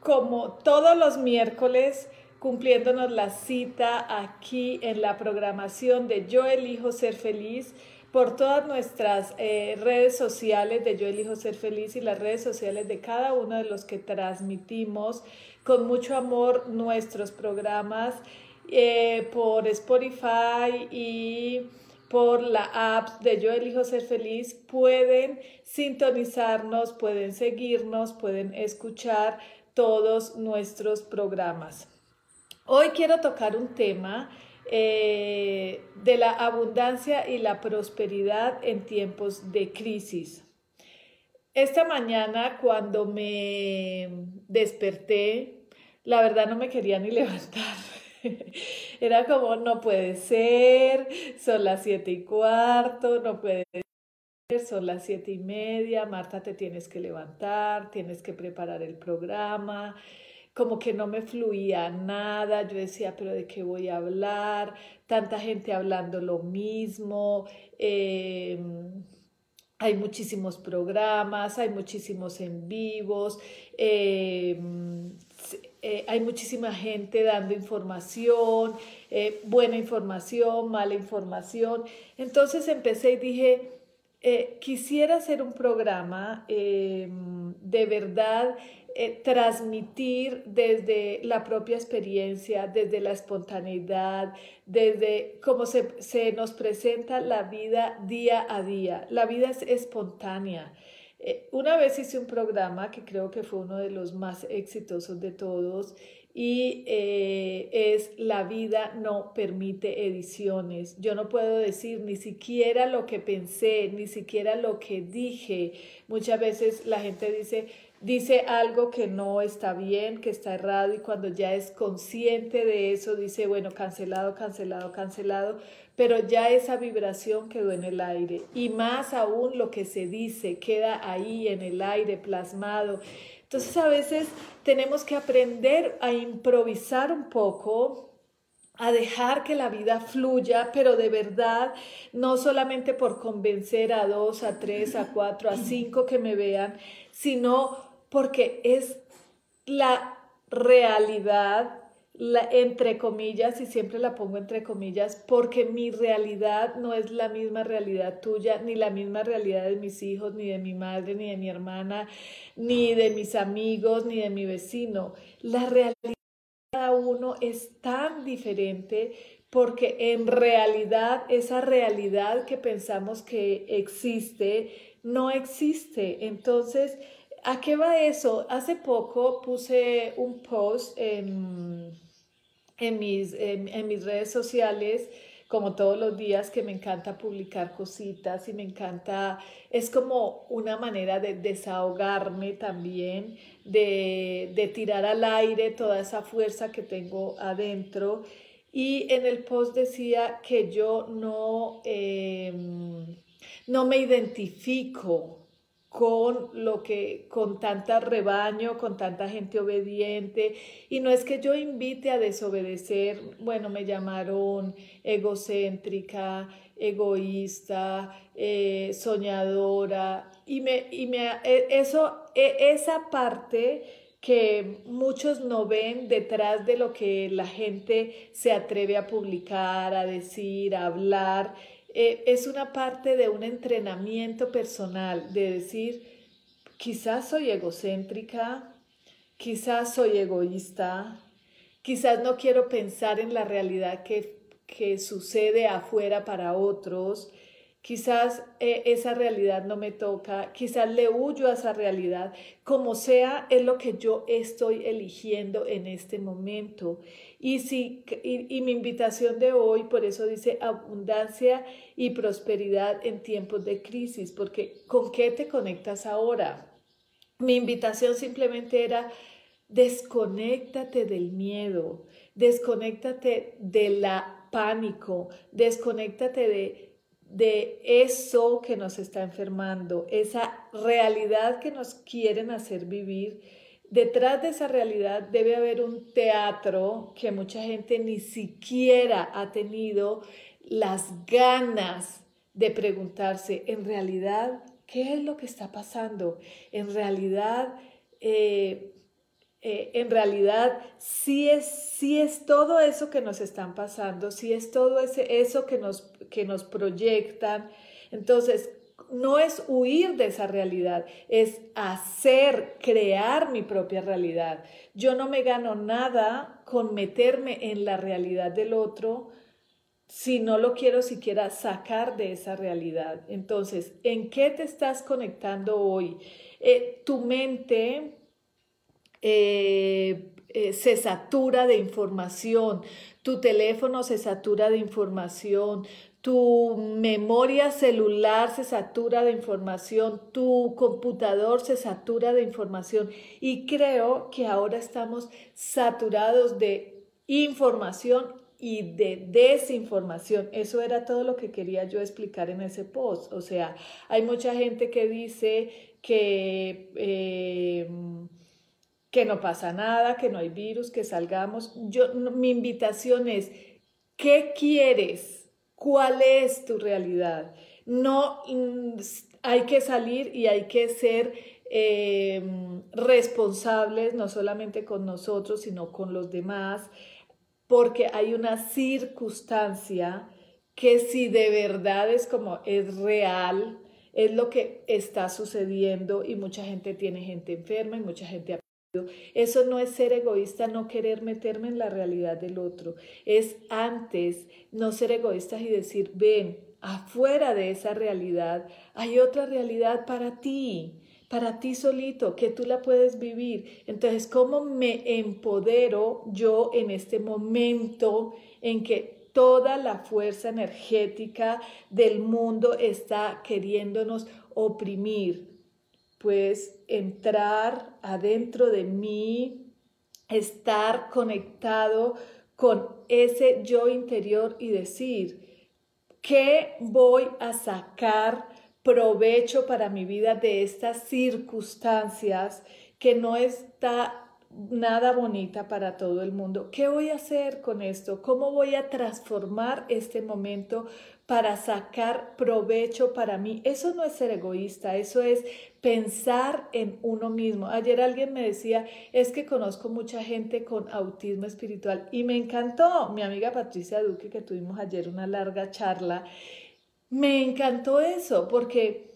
Como todos los miércoles, cumpliéndonos la cita aquí en la programación de Yo elijo ser feliz por todas nuestras eh, redes sociales de Yo elijo ser feliz y las redes sociales de cada uno de los que transmitimos con mucho amor nuestros programas eh, por Spotify y por la app de Yo Elijo Ser Feliz pueden sintonizarnos, pueden seguirnos, pueden escuchar todos nuestros programas. Hoy quiero tocar un tema eh, de la abundancia y la prosperidad en tiempos de crisis. Esta mañana cuando me desperté, la verdad no me quería ni levantar. Era como, no puede ser, son las siete y cuarto, no puede ser, son las siete y media, Marta, te tienes que levantar, tienes que preparar el programa. Como que no me fluía nada, yo decía, pero ¿de qué voy a hablar? Tanta gente hablando lo mismo. Eh, hay muchísimos programas, hay muchísimos en vivos, eh, eh, hay muchísima gente dando información, eh, buena información, mala información. Entonces empecé y dije, eh, quisiera hacer un programa de verdad, transmitir desde la propia experiencia, desde la espontaneidad, desde cómo se nos presenta la vida día a día. La vida es espontánea. Eh, una vez hice un programa que creo que fue uno de los más exitosos de todos y eh, es La vida no permite ediciones. Yo no puedo decir ni siquiera lo que pensé, ni siquiera lo que dije. Muchas veces la gente dice, dice algo que no está bien, que está errado y cuando ya es consciente de eso dice, bueno, cancelado, cancelado, cancelado pero ya esa vibración quedó en el aire y más aún lo que se dice queda ahí en el aire plasmado. Entonces a veces tenemos que aprender a improvisar un poco, a dejar que la vida fluya, pero de verdad, no solamente por convencer a dos, a tres, a cuatro, a cinco que me vean, sino porque es la realidad entre comillas, y siempre la pongo entre comillas, porque mi realidad no es la misma realidad tuya, ni la misma realidad de mis hijos, ni de mi madre, ni de mi hermana, ni de mis amigos, ni de mi vecino. La realidad de cada uno es tan diferente porque en realidad esa realidad que pensamos que existe, no existe. Entonces, ¿A qué va eso? Hace poco puse un post en, mis, en, mis redes sociales como todos los días que me encanta publicar cositas y me encanta, es como una manera de desahogarme también, de, de tirar al aire toda esa fuerza que tengo adentro. Y en el post decía que yo no, em, no me identifico con lo que con tanta rebaño, con tanta gente obediente. Y no es que yo invite a desobedecer, bueno, me llamaron egocéntrica, egoísta, eh, soñadora. Y me y me e, eso e, esa parte que muchos no ven detrás de lo que la gente se atreve a publicar, a decir, a hablar eh, es una parte de un entrenamiento personal, de decir, quizás soy egocéntrica, quizás soy egoísta, quizás no quiero pensar en la realidad que, que sucede afuera para otros. Quizás eh, esa realidad no me toca, quizás le huyo a esa realidad, como sea, es lo que yo estoy eligiendo en este momento. Y, si, y, mi invitación de hoy, por eso dice abundancia y prosperidad en tiempos de crisis, porque ¿con qué te conectas ahora? Mi invitación simplemente era desconéctate del miedo, desconéctate de la pánico, desconéctate de de eso que nos está enfermando, esa realidad que nos quieren hacer vivir. Detrás de esa realidad debe haber un teatro que mucha gente ni siquiera ha tenido las ganas de preguntarse, en realidad, ¿qué es lo que está pasando? En realidad, eh, eh, en realidad sí es, es todo eso que nos están pasando, sí es todo ese, eso que nos, que nos proyectan. Entonces, no es huir de esa realidad, es hacer, crear mi propia realidad. Yo no me gano nada con meterme en la realidad del otro si no lo quiero siquiera sacar de esa realidad. Entonces, ¿en qué te estás conectando hoy? Eh, tu mente eh, eh, se satura de información, tu teléfono se satura de información, tu memoria celular se satura de información, tu computador se satura de información y creo que ahora estamos saturados de información y de desinformación. Eso era todo lo que quería yo explicar en ese post. O sea, hay mucha gente que dice que... Eh, que no pasa nada, que no hay virus, que salgamos. Yo, mi invitación es, ¿qué quieres? ¿Cuál es tu realidad? No mm, hay que salir y hay que ser em, responsables, no solamente con nosotros, sino con los demás, porque hay una circunstancia que si de verdad es como es real, es lo que está sucediendo y mucha gente tiene gente enferma y mucha gente eso no es ser egoísta, no querer meterme en la realidad del otro. Es antes no ser egoístas y decir, ven, afuera de esa realidad hay otra realidad para ti, para ti solito, que tú la puedes vivir. Entonces, ¿cómo me empodero yo en este momento en que toda la fuerza energética del mundo está queriéndonos oprimir? Pues entrar adentro de mí, estar conectado con ese yo interior y decir, ¿qué voy a sacar provecho para mi vida de estas circunstancias que no está nada bonita para todo el mundo. ¿Qué voy a hacer con esto? ¿Cómo voy a transformar este momento para sacar provecho para mí? Eso no es ser egoísta, eso es pensar en uno mismo. Ayer alguien me decía, es que conozco mucha gente con autismo espiritual y me encantó. Mi amiga Patricia Duque, que tuvimos ayer una larga charla, me encantó eso porque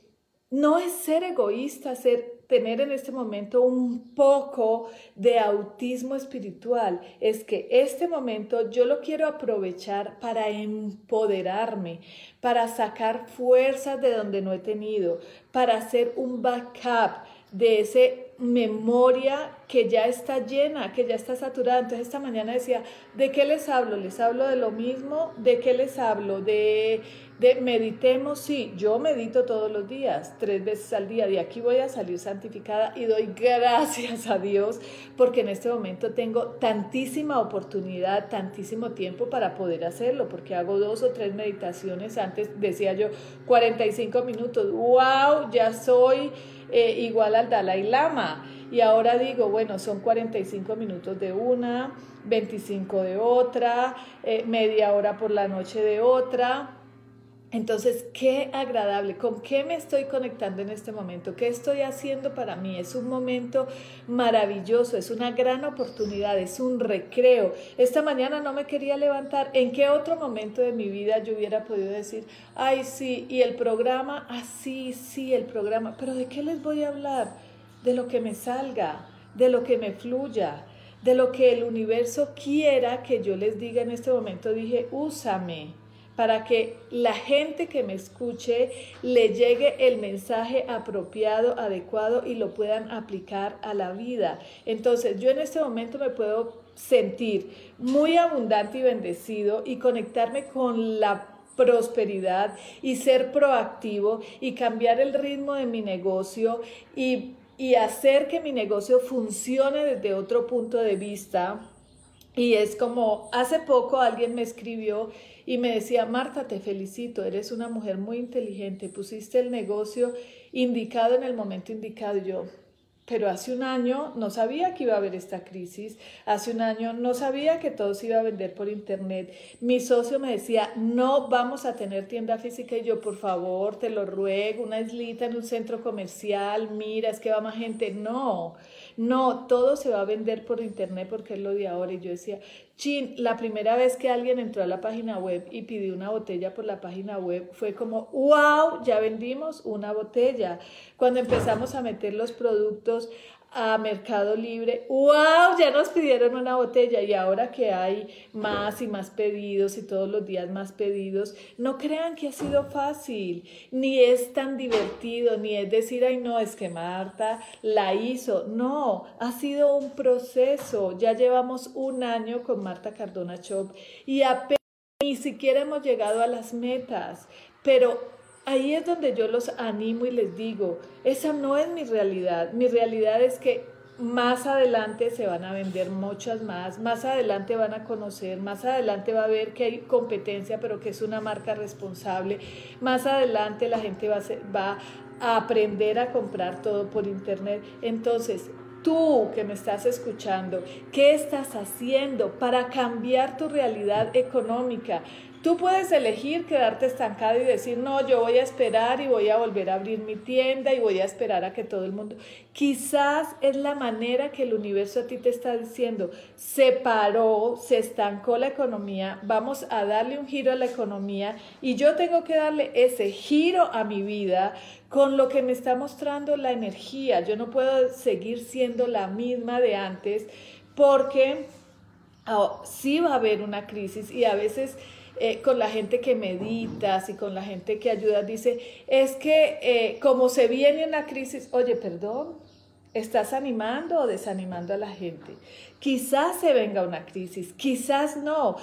no es ser egoísta, ser tener en este momento un poco de autismo espiritual es que este momento yo lo quiero aprovechar para empoderarme, para sacar fuerzas de donde no he tenido, para hacer un backup de ese memoria que ya está llena, que ya está saturada. Entonces esta mañana decía, ¿de qué les hablo? ¿Les hablo de lo mismo? ¿De qué les hablo? De, de meditemos, sí, yo medito todos los días, tres veces al día. De aquí voy a salir santificada y doy gracias a Dios porque en este momento tengo tantísima oportunidad, tantísimo tiempo para poder hacerlo, porque hago dos o tres meditaciones. Antes decía yo 45 minutos, wow, ya soy eh, igual al Dalai Lama. Y ahora digo, bueno, son 45 minutos de una, 25 de otra, eh, media hora por la noche de otra. Entonces, qué agradable, ¿con qué me estoy conectando en este momento? ¿Qué estoy haciendo para mí? Es un momento maravilloso, es una gran oportunidad, es un recreo. Esta mañana no me quería levantar. ¿En qué otro momento de mi vida yo hubiera podido decir, ay, sí, y el programa, ah, sí, sí, el programa, pero ¿de qué les voy a hablar? De lo que me salga, de lo que me fluya, de lo que el universo quiera que yo les diga en este momento. Dije, úsame para que la gente que me escuche le llegue el mensaje apropiado, adecuado y lo puedan aplicar a la vida. Entonces, yo en este momento me puedo sentir muy abundante y bendecido y conectarme con la prosperidad y ser proactivo y cambiar el ritmo de mi negocio y, y hacer que mi negocio funcione desde otro punto de vista. Y es como, hace poco alguien me escribió y me decía, Marta, te felicito, eres una mujer muy inteligente, pusiste el negocio indicado en el momento indicado. Y yo, pero hace un año no sabía que iba a haber esta crisis, hace un año no sabía que todo se iba a vender por internet. Mi socio me decía, no vamos a tener tienda física y yo, por favor, te lo ruego, una islita en un centro comercial, mira, es que va más gente. No, no, todo se va a vender por internet porque es lo de ahora. Y yo decía, chin, la primera vez que alguien entró a la página web y pidió una botella por la página web fue como, wow, ya vendimos una botella. Cuando empezamos a meter los productos a Mercado Libre, wow, ya nos pidieron una botella y ahora que hay más y más pedidos y todos los días más pedidos, no crean que ha sido fácil, ni es tan divertido, ni es decir, ay no, es que Marta la hizo, no, ha sido un proceso, ya llevamos un año con Marta Cardona Shop y apenas ni siquiera hemos llegado a las metas, pero ahí es donde yo los animo y les digo, esa no es mi realidad, mi realidad es que más adelante se van a vender muchas más, más adelante van a conocer, más adelante va a ver que hay competencia, pero que es una marca responsable, más adelante la gente va a, va a aprender a comprar todo por internet. Entonces, tú que me estás escuchando, ¿qué estás haciendo para cambiar tu realidad económica? Tú puedes elegir quedarte estancado y decir, no, yo voy a esperar y voy a volver a abrir mi tienda y voy a esperar a que todo el mundo... Quizás es la manera que el universo a ti te está diciendo, se paró, se estancó la economía, vamos a darle un giro a la economía y yo tengo que darle ese giro a mi vida con lo que me está mostrando la energía. Yo no puedo seguir siendo la misma de antes porque oh, sí va a haber una crisis y a veces eh, con la gente que meditas y con la gente que ayuda, dice, es que eh, como se viene una crisis, oye, perdón, estás animando o desanimando a la gente. Quizás se venga una crisis, quizás no.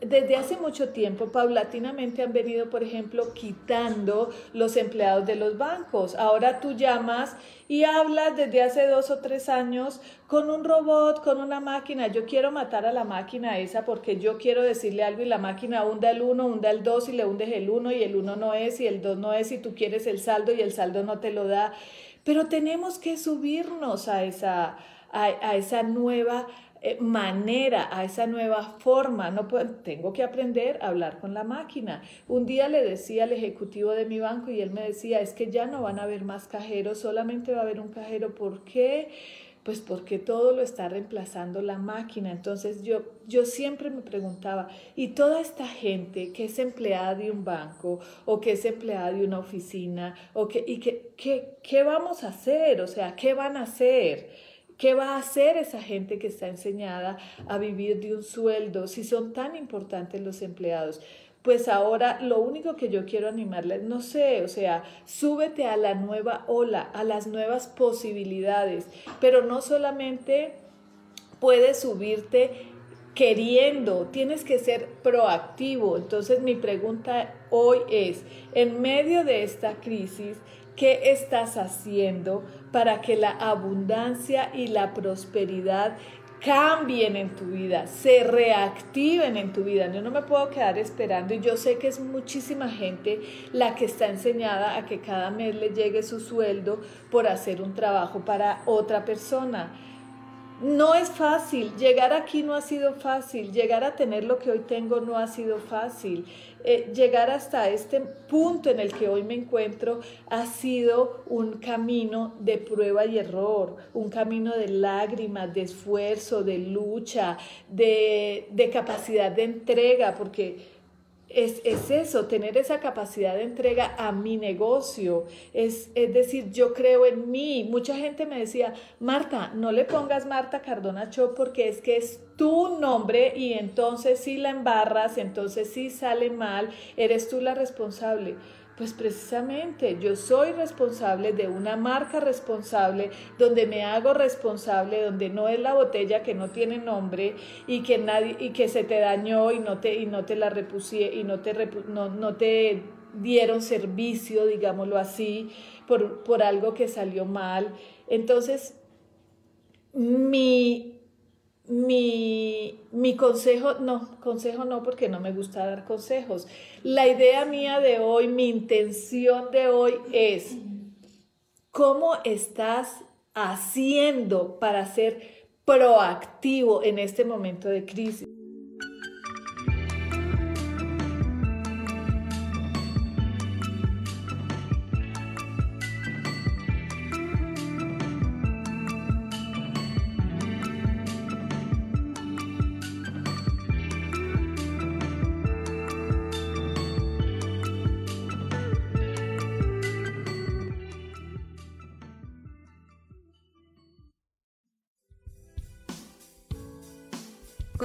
Desde hace mucho tiempo, paulatinamente han venido, por ejemplo, quitando los empleados de los bancos. Ahora tú llamas y hablas desde hace dos o tres años con un robot, con una máquina. Yo quiero matar a la máquina esa porque yo quiero decirle algo y la máquina hunda el uno, hunda el dos y le hundes el uno y el uno no es y el dos no es y tú quieres el saldo y el saldo no te lo da. Pero tenemos que subirnos a esa a, esa nueva eh, manera, a esa nueva forma. No tengo que aprender a hablar con la máquina. Un día le decía al ejecutivo de mi banco y él me decía, es que ya no van a haber más cajeros, solamente va a haber un cajero. ¿Por qué? Pues porque todo lo está reemplazando la máquina. Entonces yo, yo siempre me preguntaba, ¿y toda esta gente que es empleada de un banco o que es empleada de una oficina o que, y que, qué vamos a hacer? O sea, ¿qué van a hacer? ¿Qué va a hacer esa gente que está enseñada a vivir de un sueldo si son tan importantes los empleados? Pues ahora lo único que yo quiero animarles, no sé, o sea, súbete a la nueva ola, a las nuevas posibilidades, pero no solamente puedes subirte queriendo, tienes que ser proactivo. Entonces mi pregunta hoy es, en medio de esta crisis, ¿qué estás haciendo para que la abundancia y la prosperidad cambien en tu vida, se reactiven en tu vida. Yo no me puedo quedar esperando y yo sé que es muchísima gente la que está enseñada a que cada mes le llegue su sueldo por hacer un trabajo para otra persona. No es fácil, llegar aquí no ha sido fácil, llegar a tener lo que hoy tengo no ha sido fácil, eh, llegar hasta este punto en el que hoy me encuentro ha sido un camino de prueba y error, un camino de lágrimas, de esfuerzo, de lucha, de, de capacidad de entrega, porque es, eso, tener esa capacidad de entrega a mi negocio. Es, es decir, yo creo en mí. Mucha gente me decía, Marta, no le pongas Marta Cardona Cho porque es que es tu nombre y entonces si la embarras, entonces si sale mal, eres tú la responsable. Pues precisamente yo soy responsable de una marca responsable, donde me hago responsable, donde no es la botella que no tiene nombre y que nadie y que se te dañó y no te y no te la repusí y no te no, no te dieron servicio, digámoslo así, por, por algo que salió mal. Entonces, mi mi, mi, consejo, no, consejo no, porque no me gusta dar consejos. La idea mía de hoy, mi intención de hoy es, ¿cómo estás haciendo para ser proactivo en este momento de crisis?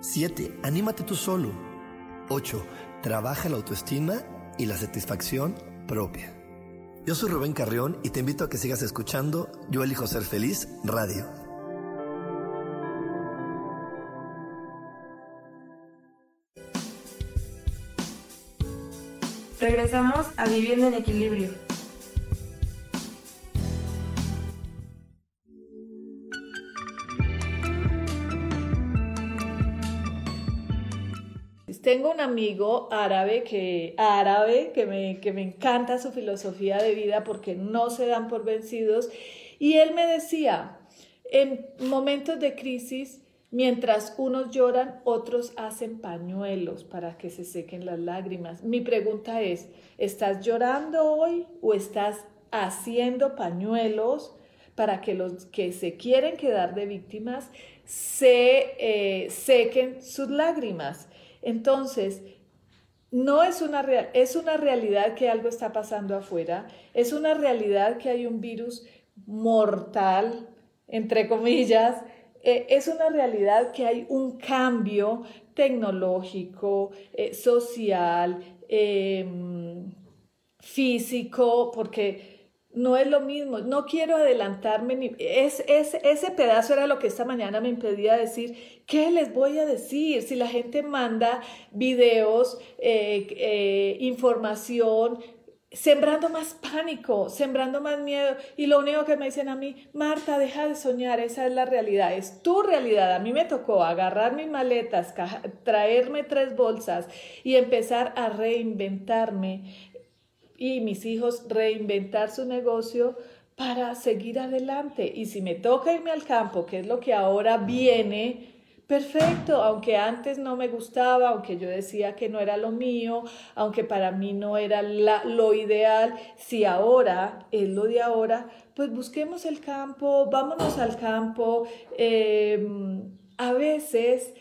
7. Anímate tú solo. 8. Trabaja la autoestima y la satisfacción propia. Yo soy Rubén Carrión y te invito a que sigas escuchando Yo elijo ser feliz radio. Regresamos a Viviendo en Equilibrio. Tengo un amigo árabe que, árabe que me, que me encanta su filosofía de vida porque no se dan por vencidos y él me decía, en momentos de crisis, mientras unos lloran, otros hacen pañuelos para que se sequen las lágrimas. Mi pregunta es, ¿estás llorando hoy o estás haciendo pañuelos para que los que se quieren quedar de víctimas se eh, sequen sus lágrimas? Entonces, no es una, es una realidad que algo está pasando afuera, es una realidad que hay un virus mortal, entre comillas, eh, es una realidad que hay un cambio tecnológico, eh, social, em, físico, porque no es lo mismo, no quiero adelantarme, ni, es, ese pedazo era lo que esta mañana me impedía decir, ¿qué les voy a decir? Si la gente manda videos, eh, eh, información, sembrando más pánico, sembrando más miedo. Y lo único que me dicen a mí, Marta, deja de soñar, esa es la realidad, es tu realidad. A mí me tocó agarrar mis maletas, traerme tres bolsas y empezar a reinventarme y mis hijos reinventar su negocio para seguir adelante. Y si me toca irme al campo, que es lo que ahora viene, perfecto, aunque antes no me gustaba, aunque yo decía que no era lo mío, aunque para mí no era lo ideal, si ahora es lo de ahora, pues busquemos el campo, vámonos al campo. Em, a veces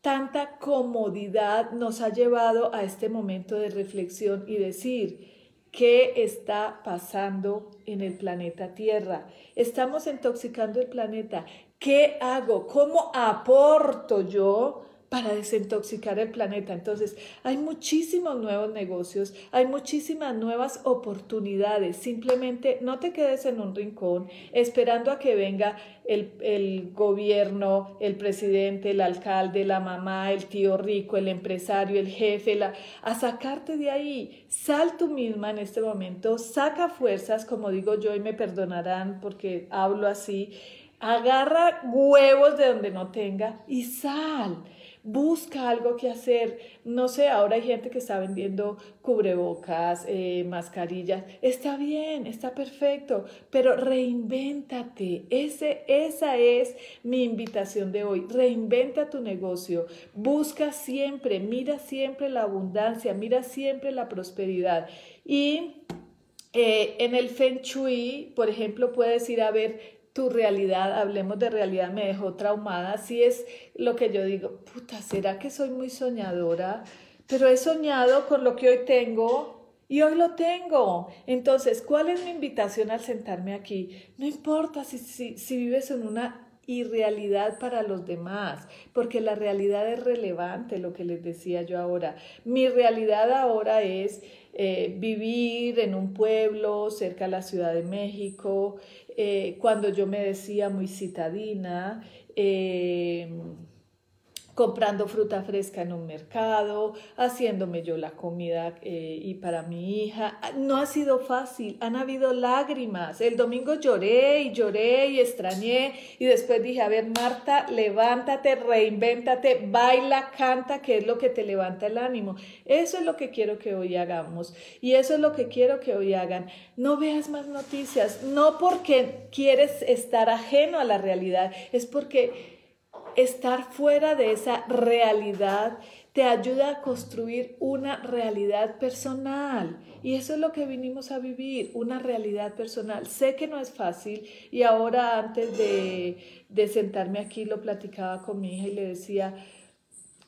tanta comodidad nos ha llevado a este momento de reflexión y decir, ¿Qué está pasando en el planeta Tierra? Estamos intoxicando el planeta. ¿Qué hago? ¿Cómo aporto yo para desintoxicar el planeta. Entonces, hay muchísimos nuevos negocios, hay muchísimas nuevas oportunidades. Simplemente no te quedes en un rincón esperando a que venga el, gobierno, el presidente, el alcalde, la mamá, el tío rico, el empresario, el jefe, a sacarte de ahí. Sal tú misma en este momento, saca fuerzas, como digo yo, y me perdonarán porque hablo así. Agarra huevos de donde no tenga y sal busca algo que hacer. No sé, ahora hay gente que está vendiendo cubrebocas, eh, mascarillas. Está bien, está perfecto, pero reinvéntate. Ese, esa es mi invitación de hoy. Reinventa tu negocio. Busca siempre, mira siempre la abundancia, mira siempre la prosperidad. Y eh, en el Feng Shui, por ejemplo, puedes ir a ver tu realidad, hablemos de realidad, me dejó traumada. Si es lo que yo digo, puta, ¿será que soy muy soñadora? Pero he soñado con lo que hoy tengo y hoy lo tengo. Entonces, ¿cuál es mi invitación al sentarme aquí? No importa si, si, si vives en una irrealidad para los demás, porque la realidad es relevante, lo que les decía yo ahora. Mi realidad ahora es eh, vivir en un pueblo cerca de la Ciudad de México, eh, cuando yo me decía muy citadina, eh, comprando fruta fresca en un mercado, haciéndome yo la comida eh, y para mi hija. No ha sido fácil, han habido lágrimas. El domingo lloré y lloré y extrañé y después dije, a ver Marta, levántate, reinvéntate, baila, canta, que es lo que te levanta el ánimo. Eso es lo que quiero que hoy hagamos y eso es lo que quiero que hoy hagan. No veas más noticias, no porque quieres estar ajeno a la realidad, es porque estar fuera de esa realidad te ayuda a construir una realidad personal. Y eso es lo que vinimos a vivir, una realidad personal. Sé que no es fácil y ahora antes de, de sentarme aquí lo platicaba con mi hija y le decía,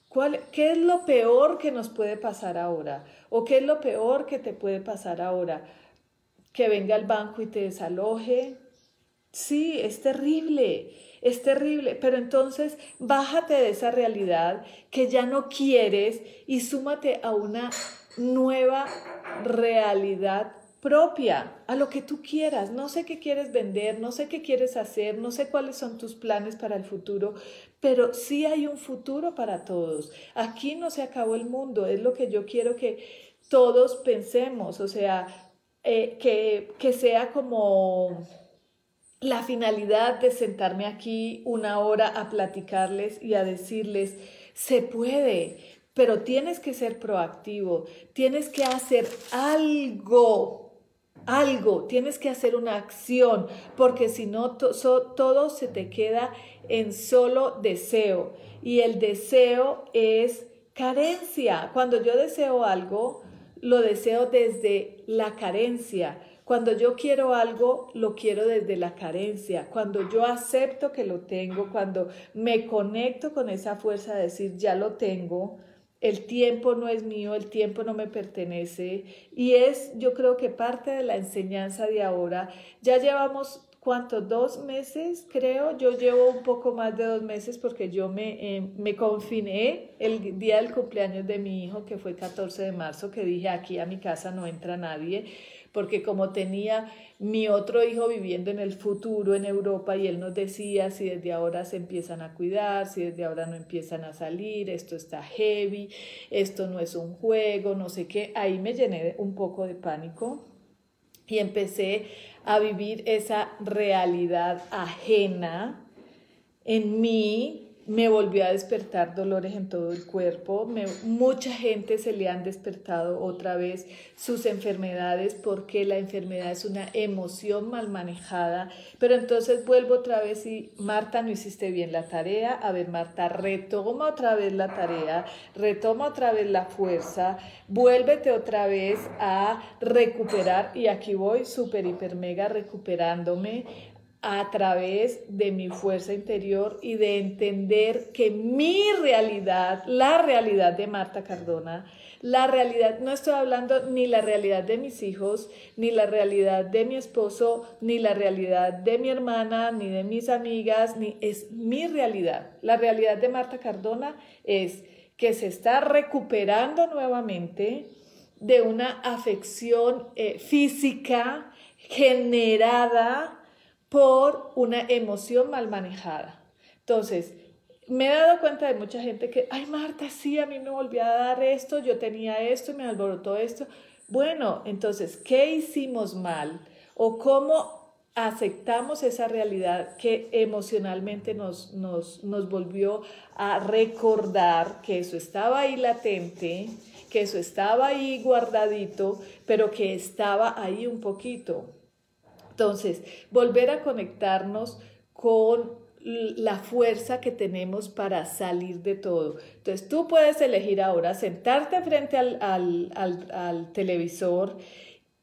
¿cuál, ¿qué es lo peor que nos puede pasar ahora? ¿O qué es lo peor que te puede pasar ahora? Que venga el banco y te desaloje. Sí, es terrible es terrible, pero entonces bájate de esa realidad que ya no quieres y súmate a una nueva realidad propia, a lo que tú quieras. No sé qué quieres vender, no sé qué quieres hacer, no sé cuáles son tus planes para el futuro, pero sí hay un futuro para todos. Aquí no se acabó el mundo, es lo que yo quiero que todos pensemos, o sea, eh, que, que sea como la finalidad de sentarme aquí una hora a platicarles y a decirles, se puede, pero tienes que ser proactivo, tienes que hacer algo, algo, tienes que hacer una acción, porque si no, todo se te queda en solo deseo. Y el deseo es carencia. Cuando yo deseo algo, lo deseo desde la carencia cuando yo quiero algo, lo quiero desde la carencia. Cuando yo acepto que lo tengo, cuando me conecto con esa fuerza de decir, ya lo tengo, el tiempo no es mío, el tiempo no me pertenece. Y es, yo creo que parte de la enseñanza de ahora, ya llevamos ¿cuánto? Dos meses, creo. Yo llevo un poco más de dos meses porque yo me, eh, me confiné el día del cumpleaños de mi hijo, que fue 14 de marzo, que dije, aquí a mi casa no entra nadie, porque como tenía mi otro hijo viviendo en el futuro en Europa y él nos decía si desde ahora se empiezan a cuidar, si desde ahora no empiezan a salir, esto está heavy, esto no es un juego, no sé qué, ahí me llené un poco de pánico y empecé a vivir esa realidad ajena en mí, me volvió a despertar dolores en todo el cuerpo. mucha gente se le han despertado otra vez sus enfermedades porque la enfermedad es una emoción mal manejada. Pero entonces vuelvo otra vez y Marta, no hiciste bien la tarea. A ver, Marta, retoma otra vez la tarea, retoma otra vez la fuerza, vuélvete otra vez a recuperar. Y aquí voy súper, hiper, mega recuperándome a través de mi fuerza interior y de entender que mi realidad, la realidad de Marta Cardona, la realidad, no estoy hablando ni la realidad de mis hijos, ni la realidad de mi esposo, ni la realidad de mi hermana, ni de mis amigas, ni es mi realidad. La realidad de Marta Cardona es que se está recuperando nuevamente de una afección eh, física generada por una emoción mal manejada. Entonces, me he dado cuenta de mucha gente que, ay Marta, sí, a mí me volvió a dar esto, yo tenía esto me alborotó esto. Bueno, entonces, ¿qué hicimos mal? ¿O cómo aceptamos esa realidad que emocionalmente nos, nos, nos volvió a recordar que eso estaba ahí latente, que eso estaba ahí guardadito, pero que estaba ahí un poquito? Entonces, volver a conectarnos con la fuerza que tenemos para salir de todo. Entonces, tú puedes elegir ahora sentarte frente al, al, televisor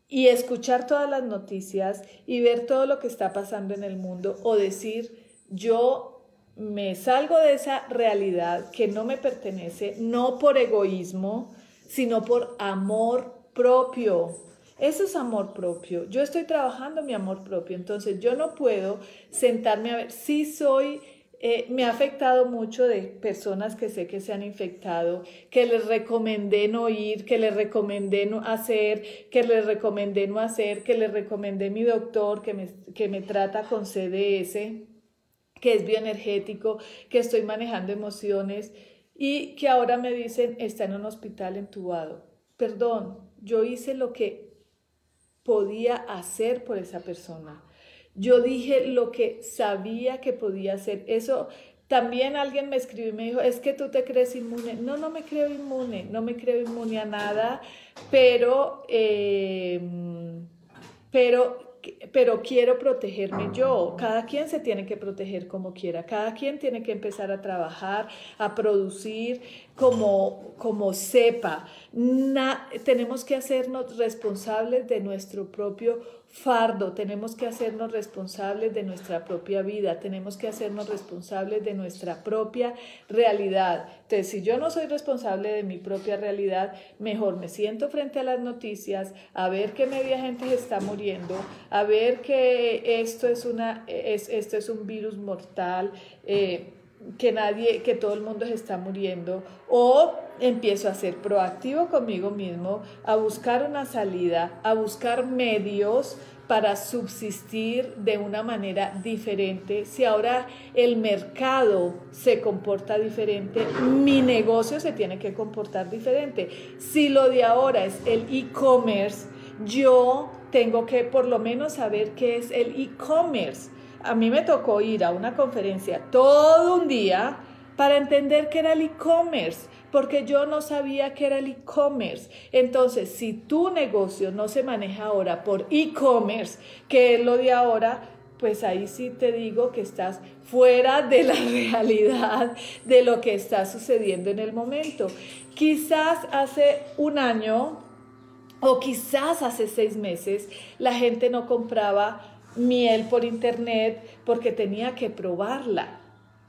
y escuchar todas las noticias y ver todo lo que está pasando en el mundo o decir, yo me salgo de esa realidad que no me pertenece, no por egoísmo, sino por amor propio. Eso es amor propio. Yo estoy trabajando mi amor propio, entonces yo no puedo sentarme a ver si soy... Eh, me ha afectado mucho de personas que sé que se han infectado, que les recomendé no ir, que les recomendé no hacer, que les recomendé no hacer, que les recomendé mi doctor que me, que me trata con CDS, que es bioenergético, que estoy manejando emociones y que ahora me dicen está en un hospital entubado. Perdón, yo hice lo que podía hacer por esa persona. Yo dije lo que sabía que podía hacer. Eso también alguien me escribió y me dijo, es que tú te crees inmune. No, no me creo inmune, no me creo inmune a nada, pero, em, pero pero quiero protegerme yo. Cada quien se tiene que proteger como quiera. Cada quien tiene que empezar a trabajar, a producir como, como sepa. tenemos que hacernos responsables de nuestro propio fardo, tenemos que hacernos responsables de nuestra propia vida, tenemos que hacernos responsables de nuestra propia realidad. Entonces, si yo no soy responsable de mi propia realidad, mejor me siento frente a las noticias a ver que media gente se está muriendo, a ver que esto es, una, es, esto es un virus mortal. Eh, que nadie, que todo el mundo se está muriendo, o empiezo a ser proactivo conmigo mismo, a buscar una salida, a buscar medios para subsistir de una manera diferente. Si ahora el mercado se comporta diferente, mi negocio se tiene que comportar diferente. Si lo de ahora es el e-commerce, yo tengo que por lo menos saber qué es el e-commerce. A mí me tocó ir a una conferencia todo un día para entender qué era el e-commerce porque yo no sabía que era el e-commerce. Entonces, si tu negocio no se maneja ahora por e-commerce, que es lo de ahora, pues ahí sí te digo que estás fuera de la realidad de lo que está sucediendo en el momento. Quizás hace un año o quizás hace seis meses la gente no compraba miel por internet porque tenía que probarla.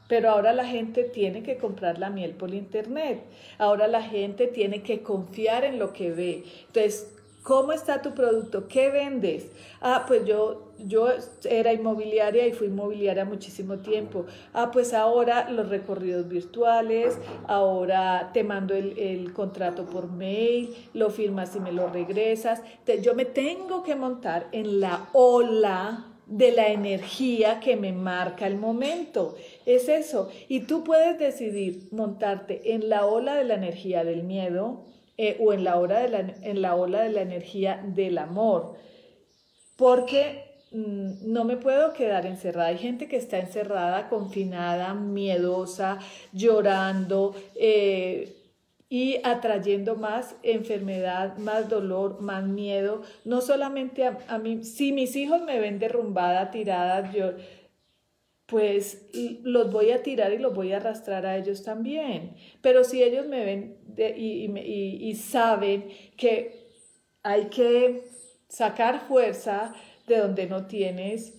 Pero ahora la gente tiene que comprar la miel por internet. Ahora la gente tiene que confiar en lo que ve. Entonces, ¿cómo está tu producto? ¿Qué vendes? Ah, pues yo yo era inmobiliaria y fui inmobiliaria muchísimo tiempo. Ah, pues ahora los recorridos virtuales, ahora te mando el, el contrato por mail, lo firmas y me lo regresas. yo me tengo que montar en la ola de la energía que me marca el momento. Es eso. Y tú puedes decidir montarte en la ola de la energía del miedo eh, o en la, ola de la, en la ola de la energía del amor. Porque no me puedo quedar encerrada. Hay gente que está encerrada, confinada, miedosa, llorando. Eh, y atrayendo más enfermedad, más dolor, más miedo. No solamente a, mí, si mis hijos me ven derrumbada, tirada, yo pues los voy a tirar y los voy a arrastrar a ellos también. Pero si ellos me ven y saben que hay que sacar fuerza de donde no tienes,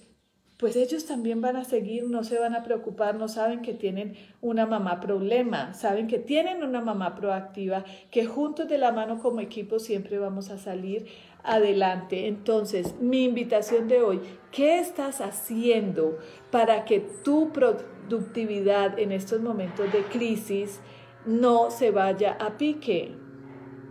pues ellos también van a seguir, no se van a preocupar, no saben que tienen una mamá problema, saben que tienen una mamá proactiva, que juntos de la mano como equipo siempre vamos a salir adelante. Entonces, mi invitación de hoy, ¿qué estás haciendo para que tu productividad en estos momentos de crisis no se vaya a pique?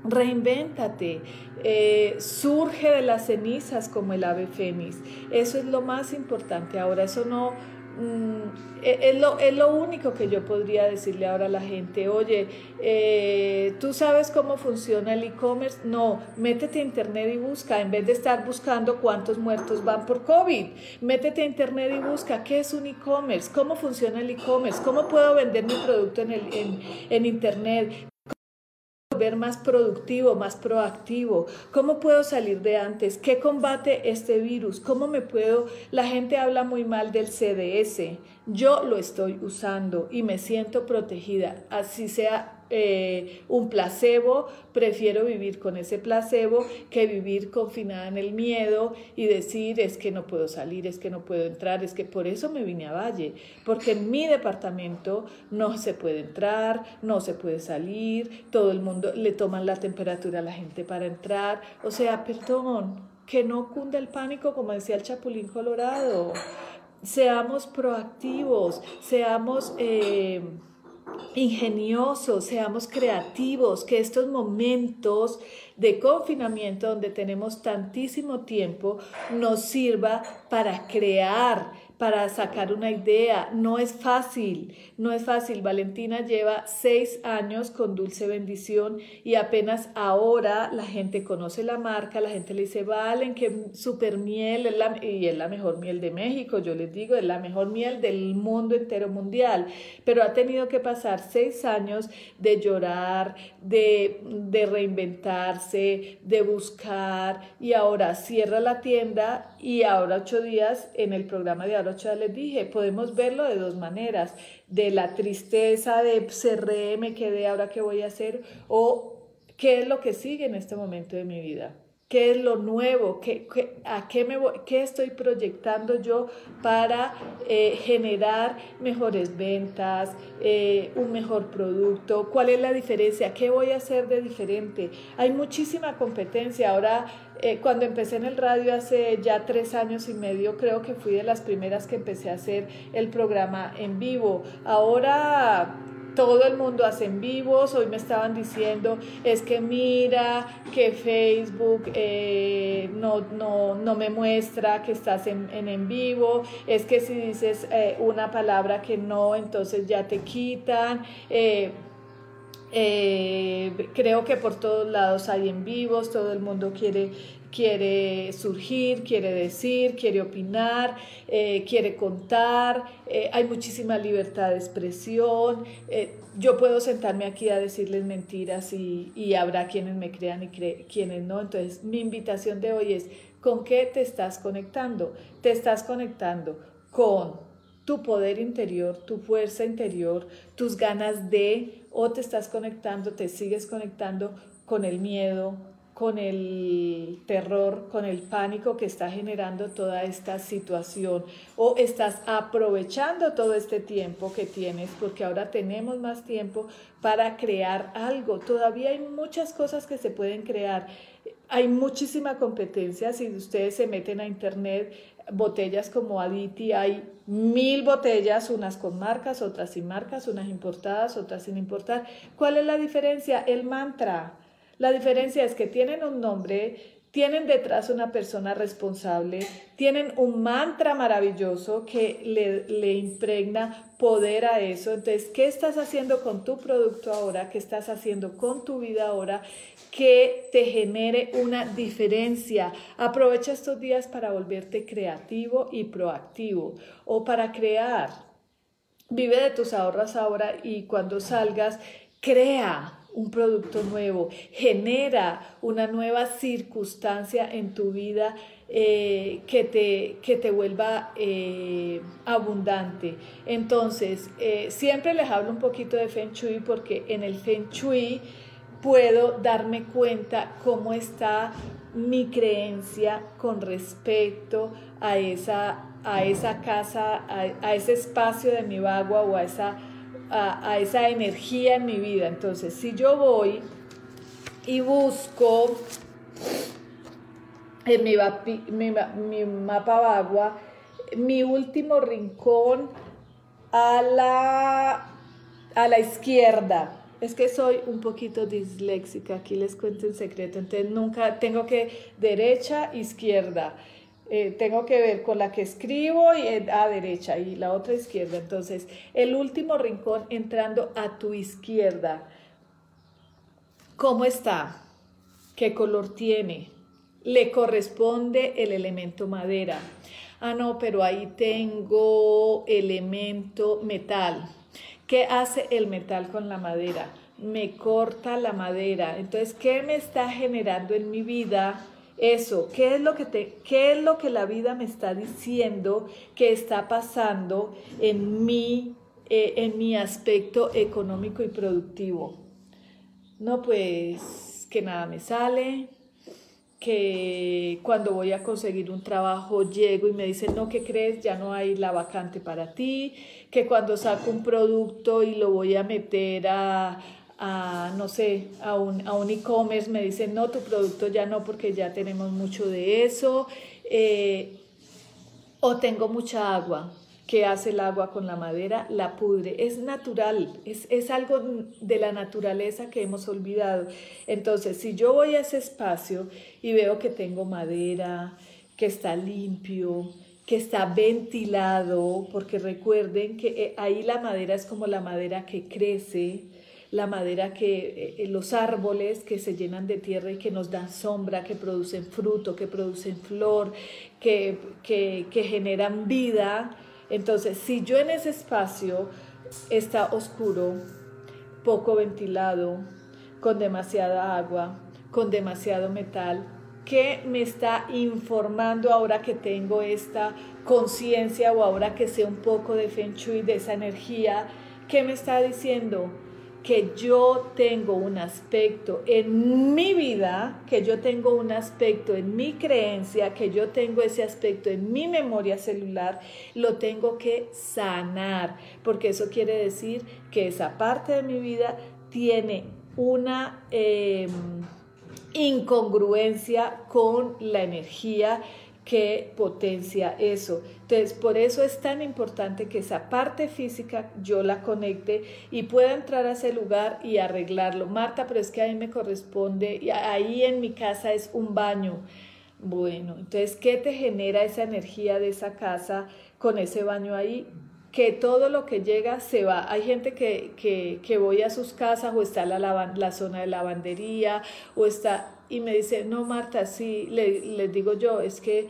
Reinvéntate, eh, surge de las cenizas como el ave fénix. Eso es lo más importante. Ahora, eso no, mm, e, es, lo, es, lo, único que yo podría decirle ahora a la gente. Oye, eh, ¿tú sabes cómo funciona el e-commerce? No, métete a internet y busca, en vez de estar buscando cuántos muertos van por COVID. Métete a internet y busca qué es un e-commerce, cómo funciona el e-commerce, cómo puedo vender mi producto en, el, en, en internet, más productivo, más proactivo? ¿Cómo puedo salir de antes? ¿Qué combate este virus? ¿Cómo me puedo? La gente habla muy mal del CDS. Yo lo estoy usando y me siento protegida, así sea eh, un placebo, prefiero vivir con ese placebo que vivir confinada en el miedo y decir es que no puedo salir, es que no puedo entrar, es que por eso me vine a Valle, porque en mi departamento no se puede entrar, no se puede salir, todo el mundo le toman la temperatura a la gente para entrar, o sea, perdón, que no cunda el pánico como decía el Chapulín Colorado. Seamos proactivos, seamos... Eh, ingeniosos, seamos creativos, que estos momentos de confinamiento donde tenemos tantísimo tiempo nos sirva para crear, para sacar una idea. No es fácil, no es fácil. Valentina lleva seis años con Dulce Bendición y apenas ahora la gente conoce la marca, la gente le dice, Valen, que super miel, es la, y es la mejor miel de México, yo les digo, es la mejor miel del mundo entero mundial. Pero ha tenido que pasar seis años de llorar, de, de reinventarse, de buscar y ahora cierra la tienda y ahora ocho días en el programa de ya les dije, podemos verlo de dos maneras, de la tristeza de cerré, me quedé, ahora qué voy a hacer, o qué es lo que sigue en este momento de mi vida. ¿Qué es lo nuevo? ¿Qué, a qué, me voy, qué estoy proyectando yo para eh, generar mejores ventas, eh, un mejor producto? ¿Cuál es la diferencia? ¿Qué voy a hacer de diferente? Hay muchísima competencia. Ahora eh, cuando empecé en el radio hace ya tres años y medio, creo que fui de las primeras que empecé a hacer el programa en vivo. Ahora todo el mundo hace en vivos, hoy me estaban diciendo, es que mira que Facebook eh, no, no, no, me muestra que estás en, en, vivo, es que si dices eh, una palabra que no, entonces ya te quitan. Creo que por todos lados hay en vivos, todo el mundo quiere, quiere surgir, quiere decir, quiere opinar, eh, quiere contar, eh, hay muchísima libertad de expresión. yo puedo sentarme aquí a decirles mentiras y, y habrá quienes me crean y quienes no. Entonces, mi invitación de hoy es, ¿con qué te estás conectando? Te estás conectando con tu poder interior, tu fuerza interior, tus ganas de, o te estás conectando, te sigues conectando con el miedo, con el terror, con el pánico que está generando toda esta situación o estás aprovechando todo este tiempo que tienes porque ahora tenemos más tiempo para crear algo. Todavía hay muchas cosas que se pueden crear. Hay muchísima competencia. Si ustedes se meten a internet, botellas como Aditi, hay mil botellas, unas con marcas, otras sin marcas, unas importadas, otras sin importar. ¿Cuál es la diferencia? El mantra. La diferencia es que tienen un nombre, tienen detrás una persona responsable, tienen un mantra maravilloso que le, impregna poder a eso. Entonces, ¿qué estás haciendo con tu producto ahora? ¿Qué estás haciendo con tu vida ahora? Que te genere una diferencia. Aprovecha estos días para volverte creativo y proactivo o para crear. Vive de tus ahorros ahora y cuando salgas, crea un producto nuevo, genera una nueva circunstancia en tu vida eh, que, te, que te vuelva eh, abundante. Entonces, eh, siempre les hablo un poquito de Feng Shui porque en el Feng Shui puedo darme cuenta cómo está mi creencia con respecto a esa, a esa casa, a, a ese espacio de mi bagua o a esa a, esa energía en mi vida. Entonces, si yo voy y busco en mi, mi, mapa bagua mi último rincón a la, a la izquierda. Es que soy un poquito disléxica, aquí les cuento en secreto, entonces nunca tengo que derecha, izquierda. Eh, tengo que ver con la que escribo y eh, a derecha y la otra izquierda. Entonces, el último rincón entrando a tu izquierda. ¿Cómo está? ¿Qué color tiene? Le corresponde el elemento madera. Ah, no, pero ahí tengo elemento metal. ¿Qué hace el metal con la madera? Me corta la madera. Entonces, ¿qué me está generando en mi vida? Eso, ¿qué es lo que te qué es lo que la vida me está diciendo que está pasando en mi eh, en mi aspecto económico y productivo? No, pues que nada me sale, que cuando voy a conseguir un trabajo llego y me dicen, no, ¿qué crees? Ya no hay la vacante para ti, que cuando saco un producto y lo voy a meter a, a, no sé, a un, a un e-commerce, me dicen, no, tu producto ya no porque ya tenemos mucho de eso, eh, o tengo mucha agua. ¿Qué hace el agua con la madera? La pudre. Es natural, es, es algo de la naturaleza que hemos olvidado. Entonces, si yo voy a ese espacio y veo que tengo madera, que está limpio, que está ventilado, porque recuerden que eh, ahí la madera es como la madera que crece, la madera que eh, eh, los árboles que se llenan de tierra y que nos dan sombra, que producen fruto, que producen flor, que, que, que generan vida. Entonces, si yo en ese espacio está oscuro, poco ventilado, con demasiada agua, con demasiado metal, ¿qué me está informando ahora que tengo esta conciencia o ahora que sé un poco de Feng Shui, de esa energía? ¿Qué me está diciendo? Que yo tengo un aspecto en mi vida, que yo tengo un aspecto en mi creencia, que yo tengo ese aspecto en mi memoria celular, lo tengo que sanar, porque eso quiere decir que esa parte de mi vida tiene una em, incongruencia con la energía que potencia eso. Entonces, por eso es tan importante que esa parte física yo la conecte y pueda entrar a ese lugar y arreglarlo. Marta, pero es que a mí me corresponde, y ahí en mi casa es un baño. Bueno, entonces, ¿qué te genera esa energía de esa casa con ese baño ahí? que todo lo que llega se va. Hay gente que, que, que voy a sus casas o está la, la zona de lavandería o está y me dice, no, Marta, sí, le, digo yo, es que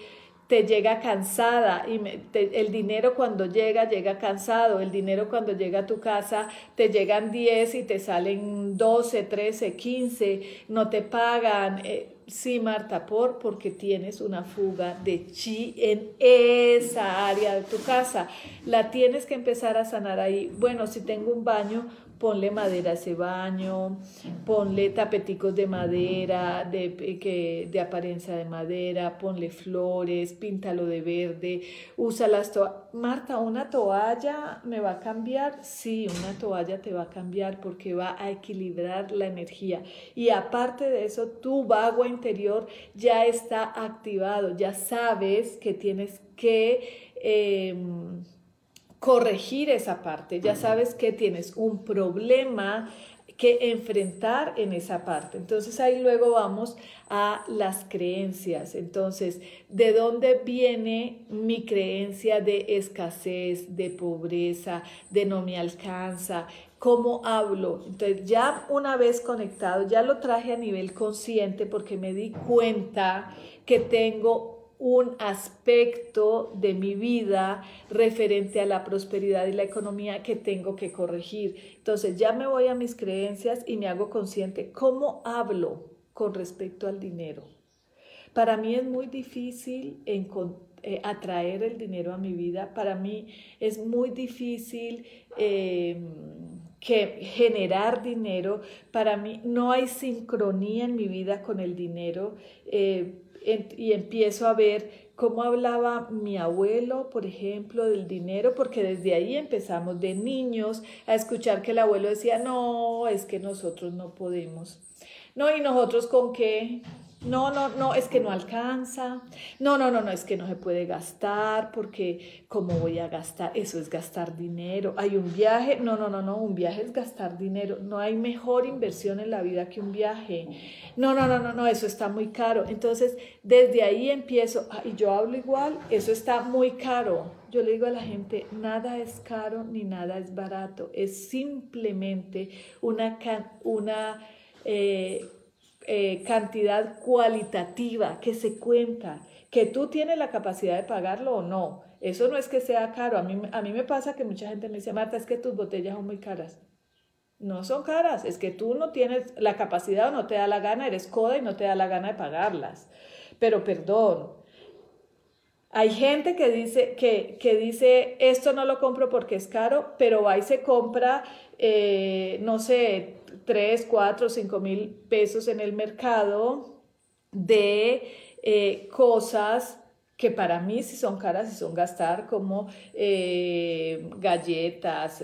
te llega cansada y el dinero cuando llega, llega cansado, el dinero cuando llega a tu casa, te llegan 10 y te salen 12, 13, 15, no te pagan. Eh, sí, Marta, por porque tienes una fuga de chi en esa área de tu casa. La tienes que empezar a sanar ahí. Bueno, si tengo un baño, ponle madera a ese baño, ponle tapeticos de madera, de, que, de apariencia de madera, ponle flores, píntalo de verde, usa las toallas. Marta, ¿una toalla me va a cambiar? Sí, una toalla te va a cambiar porque va a equilibrar la energía. Y aparte de eso, tu vago interior ya está activado, ya sabes que tienes que... Em, corregir esa parte, ya sabes que tienes un problema que enfrentar en esa parte. Entonces ahí luego vamos a las creencias. Entonces, ¿de dónde viene mi creencia de escasez, de pobreza, de no me alcanza? ¿Cómo hablo? Entonces ya una vez conectado, ya lo traje a nivel consciente porque me di cuenta que tengo un aspecto de mi vida referente a la prosperidad y la economía que tengo que corregir. Entonces ya me voy a mis creencias y me hago consciente cómo hablo con respecto al dinero. Para mí es muy difícil eh, atraer el dinero a mi vida. Para mí es muy difícil em, que generar dinero. Para mí no hay sincronía en mi vida con el dinero. Eh, y empiezo a ver cómo hablaba mi abuelo, por ejemplo, del dinero, porque desde ahí empezamos de niños a escuchar que el abuelo decía, no, es que nosotros no podemos. No, y nosotros con qué, no, no, no, es que no alcanza. No, no, no, no, es que no se puede gastar porque ¿cómo voy a gastar? Eso es gastar dinero. Hay un viaje. No, no, no, no, un viaje es gastar dinero. No hay mejor inversión en la vida que un viaje. No, no, no, no, no, eso está muy caro. Entonces, desde ahí empiezo, y yo hablo igual, eso está muy caro. Yo le digo a la gente, nada es caro ni nada es barato. Es simplemente una, una eh, eh, cantidad cualitativa que se cuenta, que tú tienes la capacidad de pagarlo o no. Eso no es que sea caro. A mí, a mí me pasa que mucha gente me dice, Marta, es que tus botellas son muy caras. No son caras, es que tú no tienes la capacidad o no te da la gana, eres coda y no te da la gana de pagarlas. Pero perdón, hay gente que dice, que, que dice, esto no lo compro porque es caro, pero va y se compra, eh, no sé, 3, 4, 5 mil pesos en el mercado de eh, cosas que para mí sí son caras y son gastar como eh, galletas,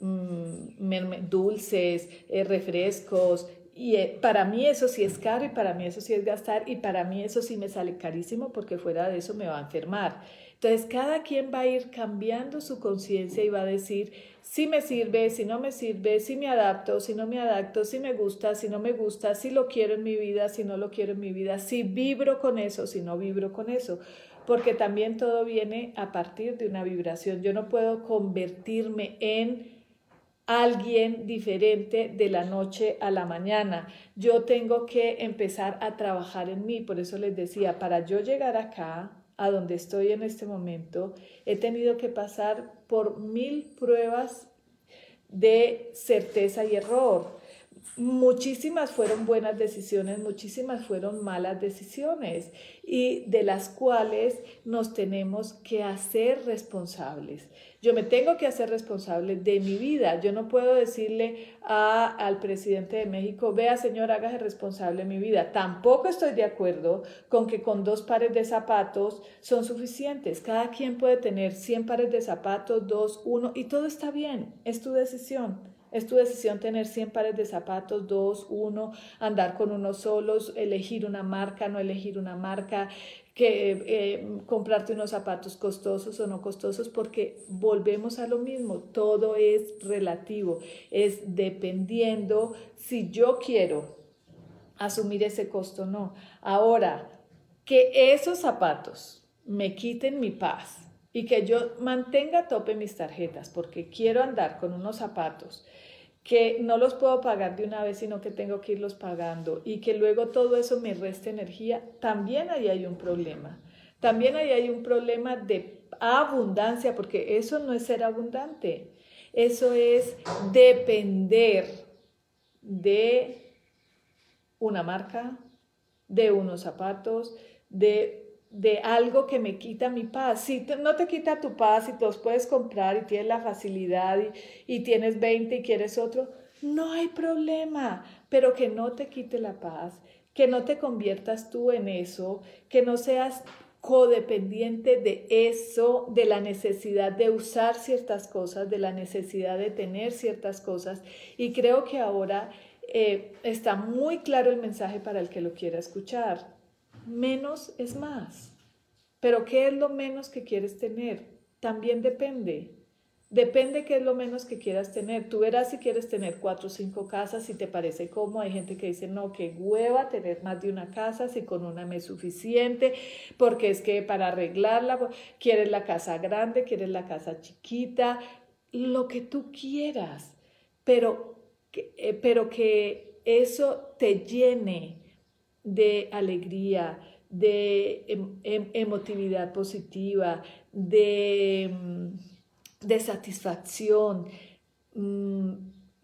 mm, dulces, refrescos. Y para mí eso sí es caro y para mí eso sí es gastar y para mí eso sí me sale carísimo porque fuera de eso me va a enfermar. Entonces cada quien va a ir cambiando su conciencia y va a decir, si me sirve, si no me sirve, si me adapto, si no me adapto, si me gusta, si no me gusta, si lo quiero en mi vida, si no lo quiero en mi vida, si vibro con eso, si no vibro con eso. Porque también todo viene a partir de una vibración. Yo no puedo convertirme en alguien diferente de la noche a la mañana. Yo tengo que empezar a trabajar en mí. Por eso les decía, para yo llegar acá, a donde estoy en este momento, he tenido que pasar por mil pruebas de certeza y error. Muchísimas fueron buenas decisiones, muchísimas fueron malas decisiones y de las cuales nos tenemos que hacer responsables. Yo me tengo que hacer responsable de mi vida. Yo no puedo decirle a, al presidente de México, vea señor, hágase responsable de mi vida. Tampoco estoy de acuerdo con que con dos pares de zapatos son suficientes. Cada quien puede tener 100 pares de zapatos, dos, uno, y todo está bien. Es tu decisión. Es tu decisión tener 100 pares de zapatos, dos, uno, andar con uno solos, elegir una marca, no elegir una marca, que eh, comprarte unos zapatos costosos o no costosos, porque volvemos a lo mismo, todo es relativo, es dependiendo si yo quiero asumir ese costo o no. Ahora, que esos zapatos me quiten mi paz y que yo mantenga a tope mis tarjetas, porque quiero andar con unos zapatos que no los puedo pagar de una vez, sino que tengo que irlos pagando y que luego todo eso me reste energía, también ahí hay un problema. También ahí hay un problema de abundancia, porque eso no es ser abundante, eso es depender de una marca, de unos zapatos, de de algo que me quita mi paz. Si no te quita tu paz y todos puedes comprar y tienes la facilidad y, y tienes 20 y quieres otro, no hay problema, pero que no te quite la paz, que no te conviertas tú en eso, que no seas codependiente de eso, de la necesidad de usar ciertas cosas, de la necesidad de tener ciertas cosas. Y creo que ahora eh, está muy claro el mensaje para el que lo quiera escuchar. Menos es más. Pero ¿qué es lo menos que quieres tener? También depende. Depende qué es lo menos que quieras tener. Tú verás si quieres tener cuatro o cinco casas, si te parece cómodo. Hay gente que dice, no, qué hueva tener más de una casa, si con una me es suficiente, porque es que para arreglarla quieres la casa grande, quieres la casa chiquita, lo que tú quieras, pero, eh, pero que eso te llene de alegría, de em, em, emotividad positiva, de mm, de satisfacción, mm,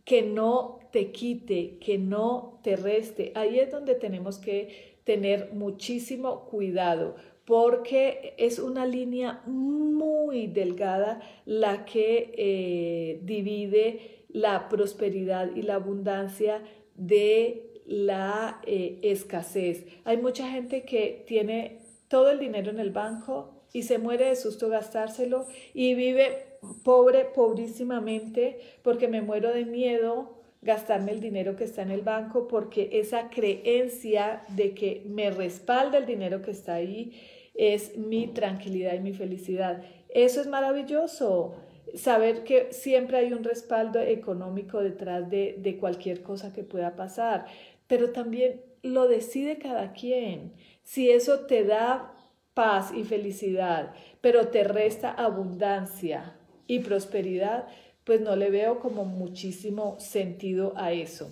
que no te quite, que no te reste. Ahí es donde tenemos que tener muchísimo cuidado porque es una línea muy delgada la que eh, divide la prosperidad y la abundancia de la eh, escasez. Hay mucha gente que tiene todo el dinero en el banco y se muere de susto gastárselo y vive pobre, pobrísimamente, porque me muero de miedo gastarme el dinero que está en el banco, porque esa creencia de que me respalda el dinero que está ahí es mi tranquilidad y mi felicidad. Eso es maravilloso, saber que siempre hay un respaldo económico detrás de, de cualquier cosa que pueda pasar, pero también lo decide cada quien. Si eso te da paz y felicidad, pero te resta abundancia, y prosperidad, pues no le veo como muchísimo sentido a eso.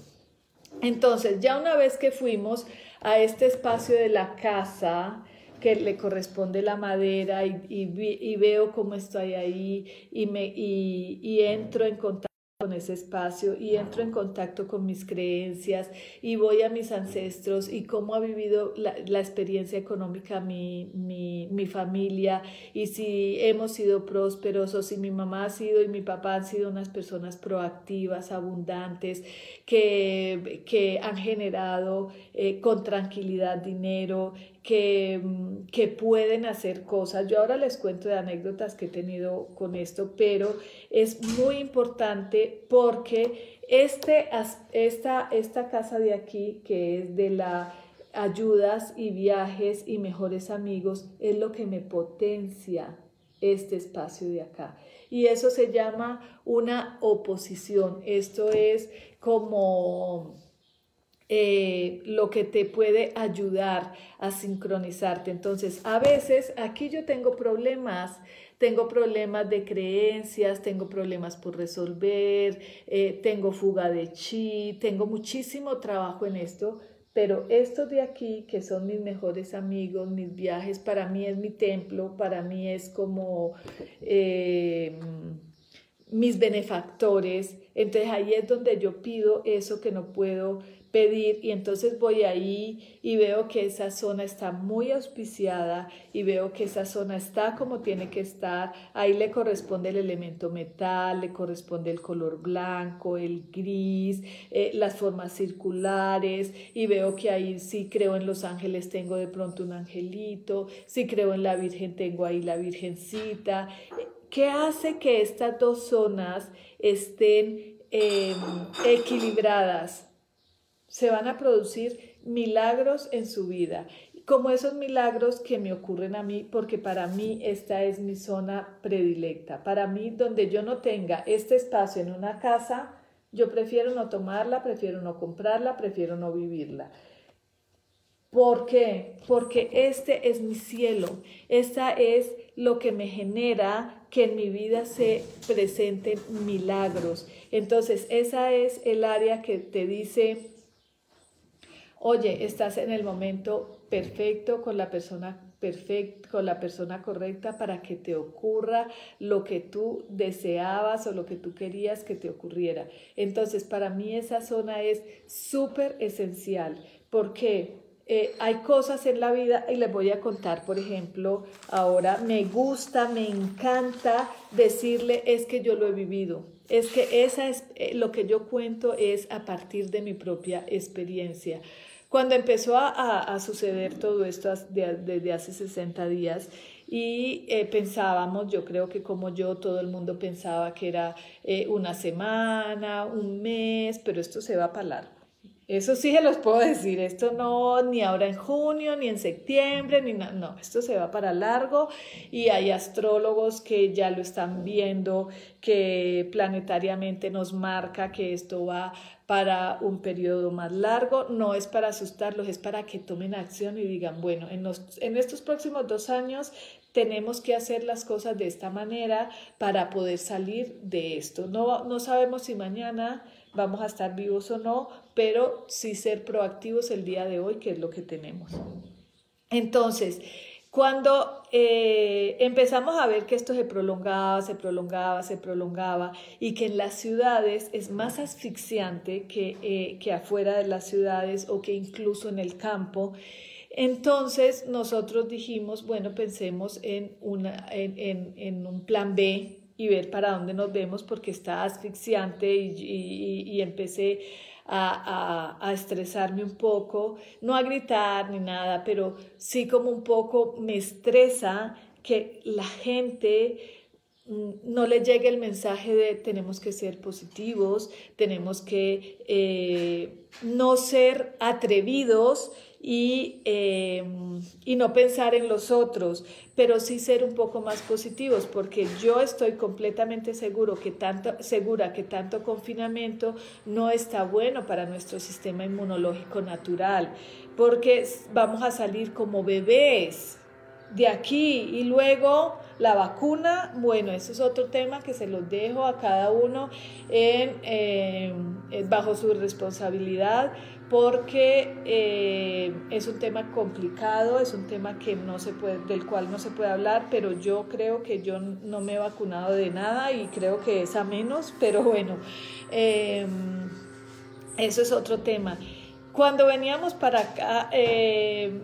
Entonces, ya una vez que fuimos a este espacio de la casa, que le corresponde la madera y, veo cómo estoy ahí y, y entro en contacto con ese espacio y entro en contacto con mis creencias y voy a mis ancestros y cómo ha vivido la, experiencia económica mi, mi, mi, familia y si hemos sido prósperos o si mi mamá ha sido y mi papá han sido unas personas proactivas, abundantes, que, que han generado eh, con tranquilidad dinero, que, mm, que, pueden hacer cosas. Yo ahora les cuento de anécdotas que he tenido con esto, pero es muy importante porque este, esta, esta casa de aquí, que es de la ayudas y viajes y mejores amigos, es lo que me potencia este espacio de acá. Y eso se llama una oposición. Esto es como eh, lo que te puede ayudar a sincronizarte. Entonces, a veces aquí yo tengo problemas, tengo problemas de creencias, tengo problemas por resolver, eh, tengo fuga de chi, tengo muchísimo trabajo en esto, pero estos de aquí, que son mis mejores amigos, mis viajes, para mí es mi templo, para mí es como eh, mis benefactores. Entonces ahí es donde yo pido eso que no puedo pedir y entonces voy ahí y veo que esa zona está muy auspiciada y veo que esa zona está como tiene que estar. Ahí le corresponde el elemento metal, le corresponde el color blanco, el gris, eh, las formas circulares y veo que ahí sí creo en los ángeles tengo de pronto un angelito, si creo en la Virgen tengo ahí la Virgencita. ¿Qué hace que estas dos zonas estén em, equilibradas? Se van a producir milagros en su vida, como esos milagros que me ocurren a mí, porque para mí esta es mi zona predilecta. Para mí, donde yo no tenga este espacio en una casa, yo prefiero no tomarla, prefiero no comprarla, prefiero no vivirla. ¿Por qué? Porque este es mi cielo, esta es lo que me genera que en mi vida se presenten milagros. Entonces, esa es el área que te dice, oye, estás en el momento perfecto con la persona con la persona correcta para que te ocurra lo que tú deseabas o lo que tú querías que te ocurriera. Entonces, para mí esa zona es súper esencial. ¿Por qué? eh, hay cosas en la vida y les voy a contar, por ejemplo, ahora me gusta, me encanta decirle es que yo lo he vivido. Es que esa es eh, lo que yo cuento es a partir de mi propia experiencia. Cuando empezó a, suceder todo esto desde hace 60 días y eh, pensábamos, yo creo que como yo, todo el mundo pensaba que era una semana, un mes, pero esto se va a parar eso sí se los puedo decir, esto no, ni ahora en junio, ni en septiembre, ni no, esto se va para largo y hay astrólogos que ya lo están viendo, que planetariamente nos marca que esto va para un periodo más largo, no es para asustarlos, es para que tomen acción y digan, bueno, en, en estos próximos dos años tenemos que hacer las cosas de esta manera para poder salir de esto. No, no sabemos si mañana vamos a estar vivos o no, pero sí ser proactivos el día de hoy, que es lo que tenemos. Entonces, cuando eh, empezamos a ver que esto se prolongaba, se prolongaba, se prolongaba y que en las ciudades es más asfixiante que, eh, que afuera de las ciudades o que incluso en el campo, entonces nosotros dijimos, bueno, pensemos en, una, en, en, un plan B, y ver para dónde nos vemos porque está asfixiante y, empecé a, estresarme un poco, no a gritar ni nada, pero sí como un poco me estresa que la gente mm, no le llegue el mensaje de tenemos que ser positivos, tenemos que eh, no ser atrevidos y, em, y no pensar en los otros, pero sí ser un poco más positivos, porque yo estoy completamente seguro que tanto, segura que tanto confinamiento no está bueno para nuestro sistema inmunológico natural, porque vamos a salir como bebés de aquí y luego la vacuna, bueno, eso es otro tema que se los dejo a cada uno en, em, bajo su responsabilidad, porque eh, es un tema complicado, es un tema que no se puede, del cual no se puede hablar, pero yo creo que yo no me he vacunado de nada y creo que es a menos, pero bueno, em, eso es otro tema. Cuando veníamos para acá, em,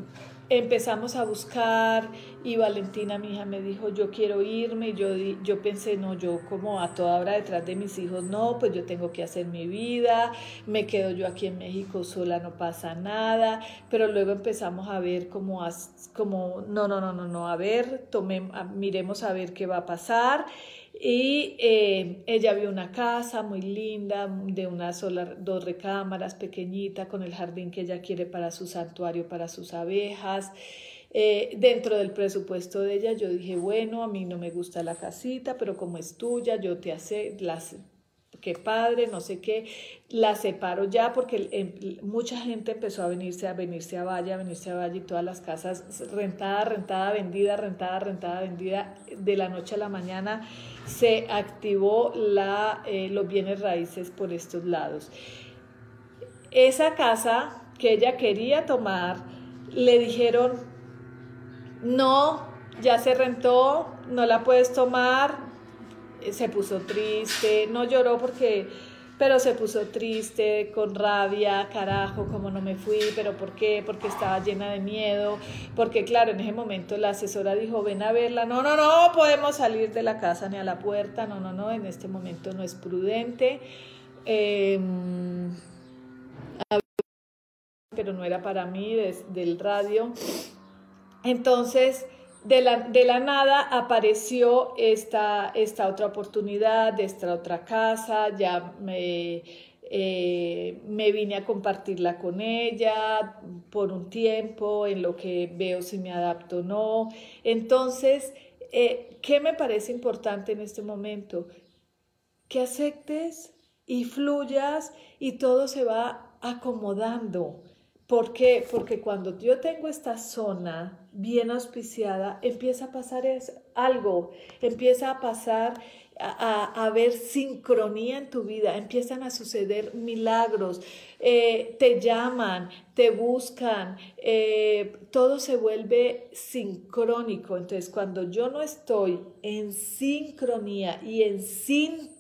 empezamos a buscar y Valentina, mi hija, me dijo, yo quiero irme. Y yo, yo pensé, no, yo como a toda hora detrás de mis hijos, no, pues yo tengo que hacer mi vida, me quedo yo aquí en México sola, no pasa nada. Pero luego empezamos a ver como, como no, no, no, no, no, a ver, tome, miremos a ver qué va a pasar. Y eh, ella vio una casa muy linda, de una sola, dos recámaras, pequeñita, con el jardín que ella quiere para su santuario, para sus abejas. Eh, dentro del presupuesto de ella, yo dije, bueno, a mí no me gusta la casita, pero como es tuya, yo te hace las qué padre, no sé qué, la separo ya porque em, mucha gente empezó a venirse, a venirse a Valle, a venirse a Valle y todas las casas rentada, rentada, vendida, rentada, rentada, vendida, de la noche a la mañana se activó la, eh, los bienes raíces por estos lados. Esa casa que ella quería tomar, le dijeron, no, ya se rentó, no la puedes tomar, se puso triste, no lloró porque, pero se puso triste, con rabia, carajo, como no me fui, pero ¿por qué? Porque estaba llena de miedo, porque claro, en ese momento la asesora dijo, ven a verla, no, no, no, podemos salir de la casa ni a la puerta, no, no, no, en este momento no es prudente. Em, pero no era para mí, desde el radio. Entonces, de la, nada apareció esta, esta otra oportunidad de esta otra casa, ya me, eh, me vine a compartirla con ella por un tiempo, en lo que veo si me adapto o no. Entonces, eh, ¿qué me parece importante en este momento? Que aceptes y fluyas y todo se va acomodando. ¿Por qué? Porque cuando yo tengo esta zona bien auspiciada, empieza a pasar algo, empieza a pasar a, a, ver sincronía en tu vida, empiezan a suceder milagros, eh, te llaman, te buscan, eh, todo se vuelve sincrónico. Entonces, cuando yo no estoy en sincronía y en sin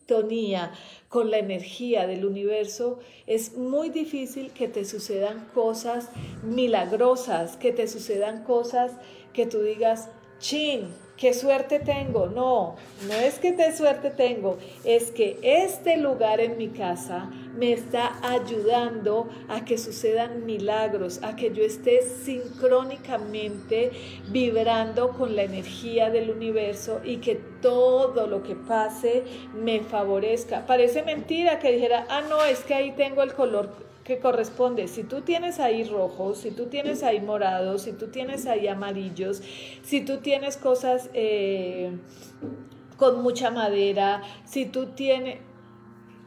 con la energía del universo, es muy difícil que te sucedan cosas milagrosas, que te sucedan cosas que tú digas, chin, qué suerte tengo. No, no es que qué suerte tengo, es que este lugar en mi casa me está ayudando a que sucedan milagros, a que yo esté sincrónicamente vibrando con la energía del universo y que todo lo que pase me favorezca. Parece mentira que dijera, ah, no, es que ahí tengo el color que corresponde. Si tú tienes ahí rojos, si tú tienes ahí morados, si tú tienes ahí amarillos, si tú tienes cosas eh, con mucha madera, si tú tienes,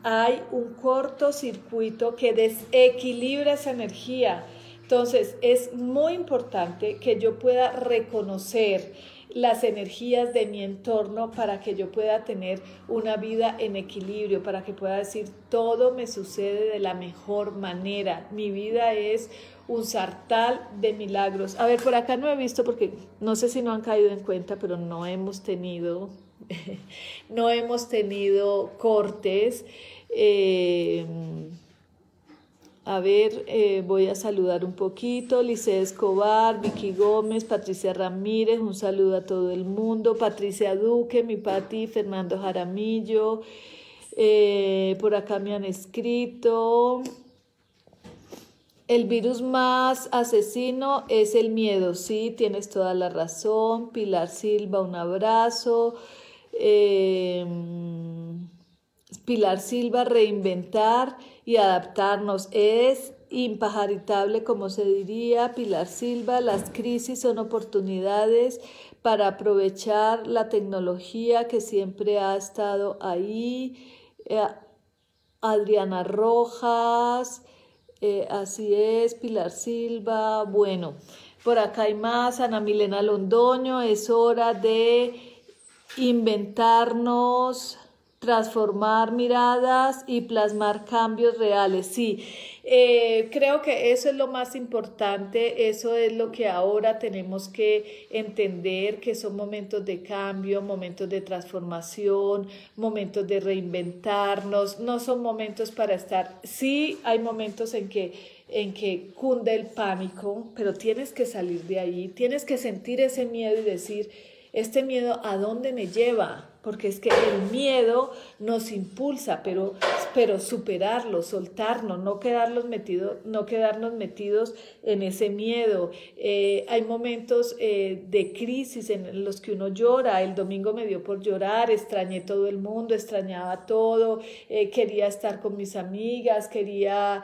hay un cortocircuito que desequilibra esa energía. Entonces es muy importante que yo pueda reconocer las energías de mi entorno para que yo pueda tener una vida en equilibrio, para que pueda decir todo me sucede de la mejor manera. Mi vida es un sartal de milagros. A ver, por acá no he visto porque no sé si no han caído en cuenta, pero no hemos tenido, no hemos tenido cortes. Eh, a ver, eh, voy a saludar un poquito. Lice Escobar, Vicky Gómez, Patricia Ramírez, un saludo a todo el mundo. Patricia Duque, mi Pati, Fernando Jaramillo. Eh, por acá me han escrito. El virus más asesino es el miedo, sí, tienes toda la razón. Pilar Silva, un abrazo. Eh, Pilar Silva, reinventar y adaptarnos. Es impajaritable, como se diría Pilar Silva, las crisis son oportunidades para aprovechar la tecnología que siempre ha estado ahí. Eh, Adriana Rojas, eh, así es, Pilar Silva, bueno, por acá hay más, Ana Milena Londoño, es hora de inventarnos transformar miradas y plasmar cambios reales. Sí, eh, creo que eso es lo más importante, eso es lo que ahora tenemos que entender, que son momentos de cambio, momentos de transformación, momentos de reinventarnos, no son momentos para estar, sí hay momentos en que en que cunde el pánico, pero tienes que salir de ahí, tienes que sentir ese miedo y decir, este miedo a dónde me lleva, porque es que el miedo nos impulsa, pero, pero superarlo, soltarnos, no quedarnos, metido, no quedarnos metidos en ese miedo. Eh, hay momentos eh, de crisis en los que uno llora, el domingo me dio por llorar, extrañé todo el mundo, extrañaba todo, eh, quería estar con mis amigas, quería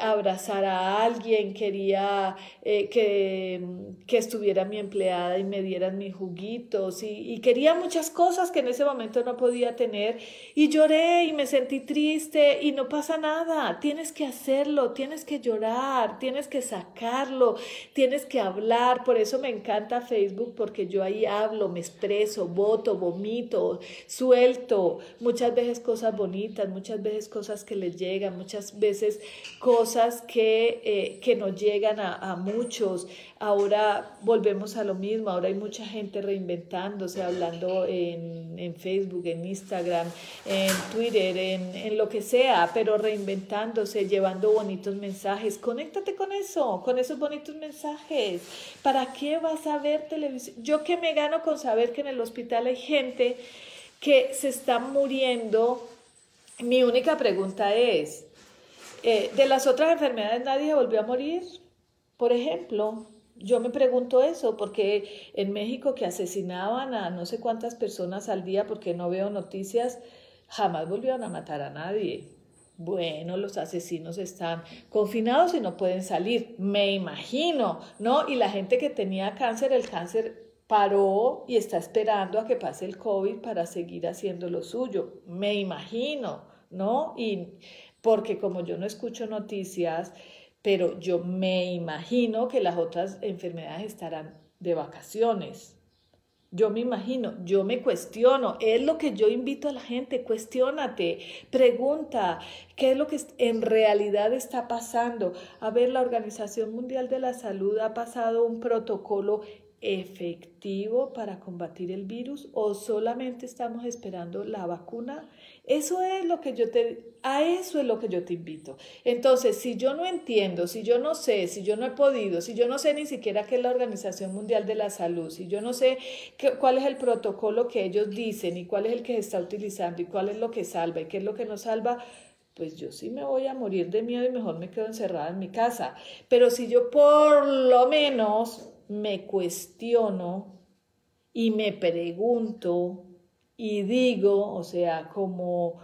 abrazar a alguien, quería que, que, estuviera mi empleada y me dieran mis juguitos y quería muchas cosas que en ese momento no podía tener y lloré y me sentí triste y no pasa nada, tienes que hacerlo, tienes que llorar, tienes que sacarlo, tienes que hablar, por eso me encanta Facebook porque yo ahí hablo, me expreso, voto, vomito, suelto, muchas veces cosas bonitas, muchas veces cosas que les llegan, muchas veces cosas que, eh, que nos llegan a, a muchos. Ahora volvemos a lo mismo, ahora hay mucha gente reinventándose, hablando en, en Facebook, en Instagram, en Twitter, en, en, lo que sea, pero reinventándose, llevando bonitos mensajes. Conéctate con eso, con esos bonitos mensajes. ¿Para qué vas a ver televisión? Yo que me gano con saber que en el hospital hay gente que se está muriendo. Mi única pregunta es, eh, ¿de las otras enfermedades nadie volvió a morir? Por ejemplo, yo me pregunto eso, porque en México que asesinaban a no sé cuántas personas al día, porque no veo noticias, jamás volvieron a matar a nadie. Bueno, los asesinos están confinados y no pueden salir, me imagino, ¿no? Y la gente que tenía cáncer, el cáncer paró y está esperando a que pase el COVID para seguir haciendo lo suyo, me imagino, ¿no? Y porque como yo no escucho noticias, pero yo me imagino que las otras enfermedades estarán de vacaciones. Yo me imagino, yo me cuestiono, es lo que yo invito a la gente, cuestiónate, pregunta, ¿qué es lo que en realidad está pasando? A ver, la Organización Mundial de la Salud ha pasado un protocolo efectivo para combatir el virus o solamente estamos esperando la vacuna Eso es lo que yo te, a eso es lo que yo te invito. Entonces, si yo no entiendo, si yo no sé, si yo no he podido, si yo no sé ni siquiera qué es la Organización Mundial de la Salud, si yo no sé qué, cuál es el protocolo que ellos dicen y cuál es el que se está utilizando y cuál es lo que salva y qué es lo que no salva, pues yo sí me voy a morir de miedo y mejor me quedo encerrada en mi casa. Pero si yo por lo menos me cuestiono y me pregunto y digo, o sea, como,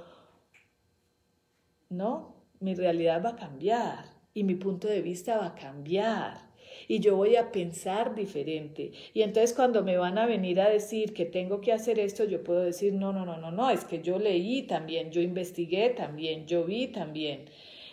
¿no? Mi realidad va a cambiar y mi punto de vista va a cambiar y yo voy a pensar diferente. Y entonces cuando me van a venir a decir que tengo que hacer esto, yo puedo decir, no, no, no, no, no, es que yo leí también, yo investigué también, yo vi también.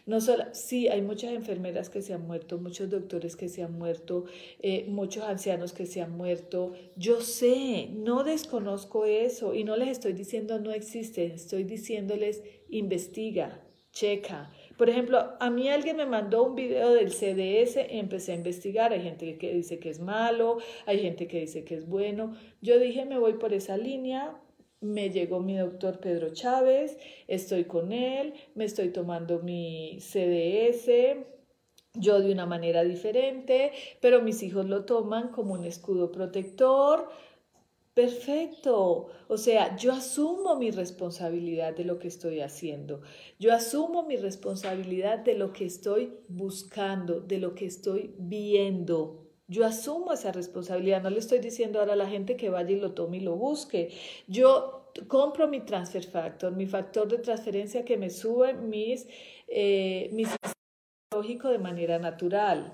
No solo, sí, hay muchas enfermeras que se han muerto, muchos doctores que se han muerto, eh, muchos ancianos que se han muerto. Yo sé, no desconozco eso y no les estoy diciendo no existen, estoy diciéndoles investiga, checa. Por ejemplo, a mí alguien me mandó un video del CDS, empecé a investigar, hay gente que dice que es malo, hay gente que dice que es bueno. Yo dije, me voy por esa línea, me llegó mi doctor Pedro Chávez, estoy con él, me estoy tomando mi CDS, yo de una manera diferente, pero mis hijos lo toman como un escudo protector. Perfecto. O sea, yo asumo mi responsabilidad de lo que estoy haciendo. Yo asumo mi responsabilidad de lo que estoy buscando, de lo que estoy viendo. Yo asumo esa responsabilidad, no le estoy diciendo ahora a la gente que vaya y lo tome y lo busque. Yo compro mi transfer factor, mi factor de transferencia que me sube mis, eh, mis de manera natural.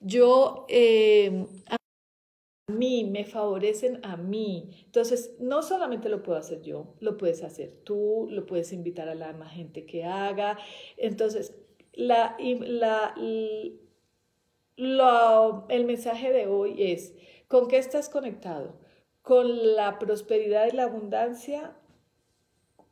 Yo a mí, me favorecen a mí. Entonces, no solamente lo puedo hacer yo, lo puedes hacer tú, lo puedes invitar a la más gente que haga. Entonces, la, la, lo, el mensaje de hoy es, ¿con qué estás conectado? ¿Con la prosperidad y la abundancia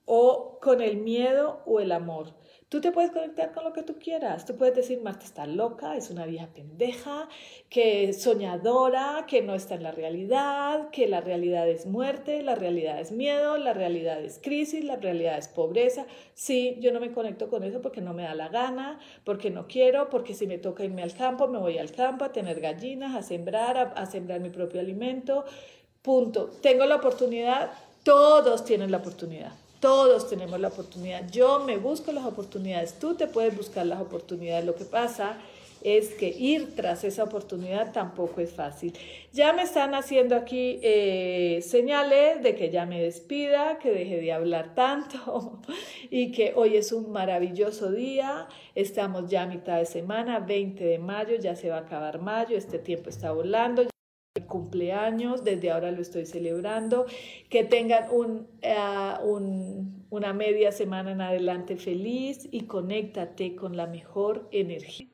o con el miedo o el amor? Tú te puedes conectar con lo que tú quieras. Tú puedes decir, Marta está loca, es una vieja pendeja, que es soñadora, que no está en la realidad, que la realidad es muerte, la realidad es miedo, la realidad es crisis, la realidad es pobreza. Sí, yo no me conecto con eso porque no me da la gana, porque no quiero, porque si me toca irme al campo, me voy al campo a tener gallinas, a sembrar, a, a sembrar mi propio alimento. Punto. Tengo la oportunidad, todos tienen la oportunidad. Todos tenemos la oportunidad. Yo me busco las oportunidades. Tú te puedes buscar las oportunidades. Lo que pasa es que ir tras esa oportunidad tampoco es fácil. Ya me están haciendo aquí eh, señales de que ya me despida, que deje de hablar tanto y que hoy es un maravilloso día. Estamos ya a mitad de semana, 20 de mayo, ya se va a acabar mayo, este tiempo está volando cumpleaños, desde ahora lo estoy celebrando, que tengan un, uh, un, una media semana en adelante feliz y conéctate con la mejor energía.